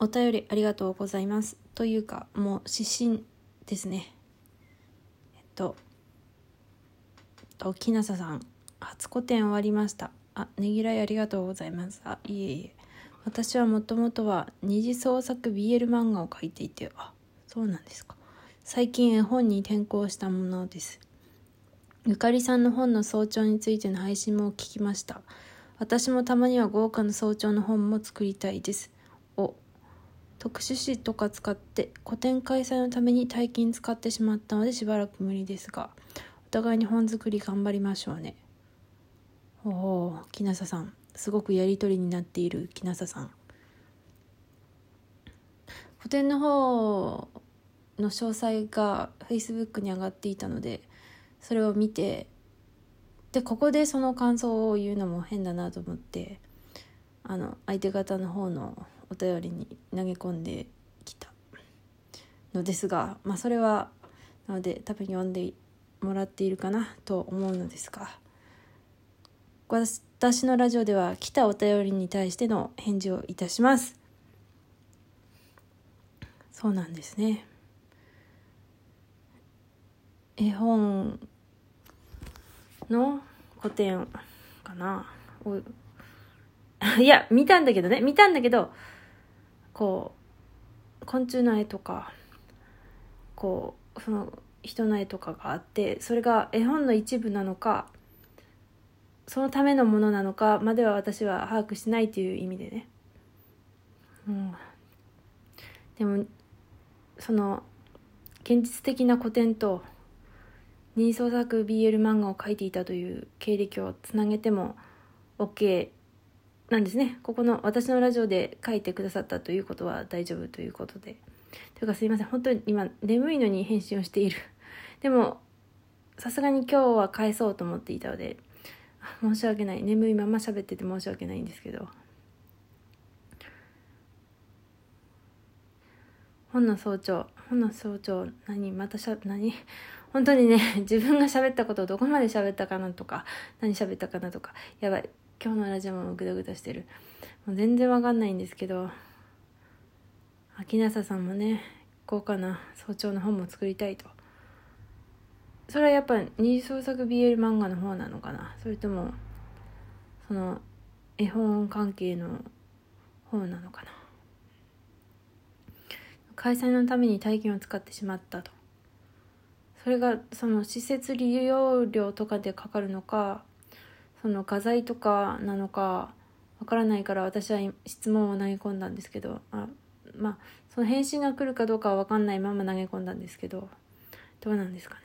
お便りありがとうございます。というか、もう失神ですね。えっと、と、きなささん、初個展終わりました。あ、ねぎらいありがとうございます。あ、いえいえ。私はもともとは二次創作 BL 漫画を描いていて、あ、そうなんですか。最近絵本に転校したものです。ゆかりさんの本の早朝についての配信も聞きました。私もたまには豪華な早朝の本も作りたいです。お、特殊紙とか使って個展開催のために大金使ってしまったのでしばらく無理ですが、お互いに本作り頑張りましょうね。おお、木下さん。すごくやりとりになっている木下さん。個展の方の詳細が Facebook に上がっていたので、それを見て、で、ここでその感想を言うのも変だなと思って、あの、相手方の方のお便りに投げ込んできたのですが、まあ、それはなので多分読んでもらっているかなと思うのですが私のラジオでは来たお便りに対しての返事をいたします。そうなんですね。絵本の古典かな？いや見たんだけどね。見たんだけどこう昆虫の絵とかこうその人の絵とかがあってそれが絵本の一部なのかそのためのものなのかまでは私は把握しないという意味でね。うん、でもその現実的な古典と二創作 BL 漫画を描いていたという経歴をつなげても OK なんですね。ここの私のラジオで書いてくださったということは大丈夫ということで。というかすいません。本当に今眠いのに返信をしている。でも、さすがに今日は返そうと思っていたので、申し訳ない。眠いまま喋ってて申し訳ないんですけど。本の早朝。本の早朝。何またしゃ、何？本当にね、自分が喋ったことをどこまで喋ったかなとか、何喋ったかなとか、やばい。今日のラジオもグダグダしてる。もう全然わかんないんですけど、秋なささんもね、豪華な早朝の本も作りたいと。それはやっぱ二次創作 BL 漫画の方なのかなそれとも、その、絵本関係の方なのかな開催のために大金を使ってしまったと。それがその施設利用料とかでかかるのかその画材とかなのかわからないから私は質問を投げ込んだんですけどあまあその返信が来るかどうかは分かんないまま投げ込んだんですけどどうなんですかね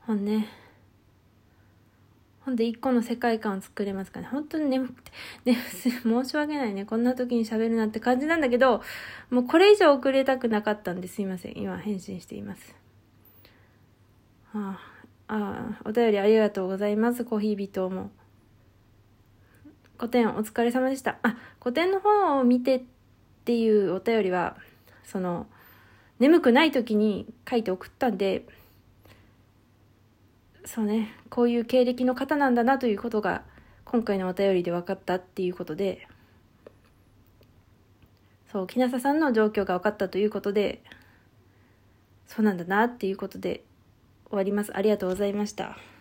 本ね本で一個の世界観を作れますかね本当に眠くて、ね、申し訳ないね。こんな時に喋るなって感じなんだけど、もうこれ以上遅れたくなかったんですいません。今返信しています。はああお便りありがとうございます。コーヒー人も。古典お疲れ様でした。あ、古典の方を見てっていうお便りは、その、眠くない時に書いて送ったんで、そうね、こういう経歴の方なんだなということが、今回のお便りで分かったっていうことで、そう、木下さんの状況が分かったということで、そうなんだなっていうことで、終わります。ありがとうございました。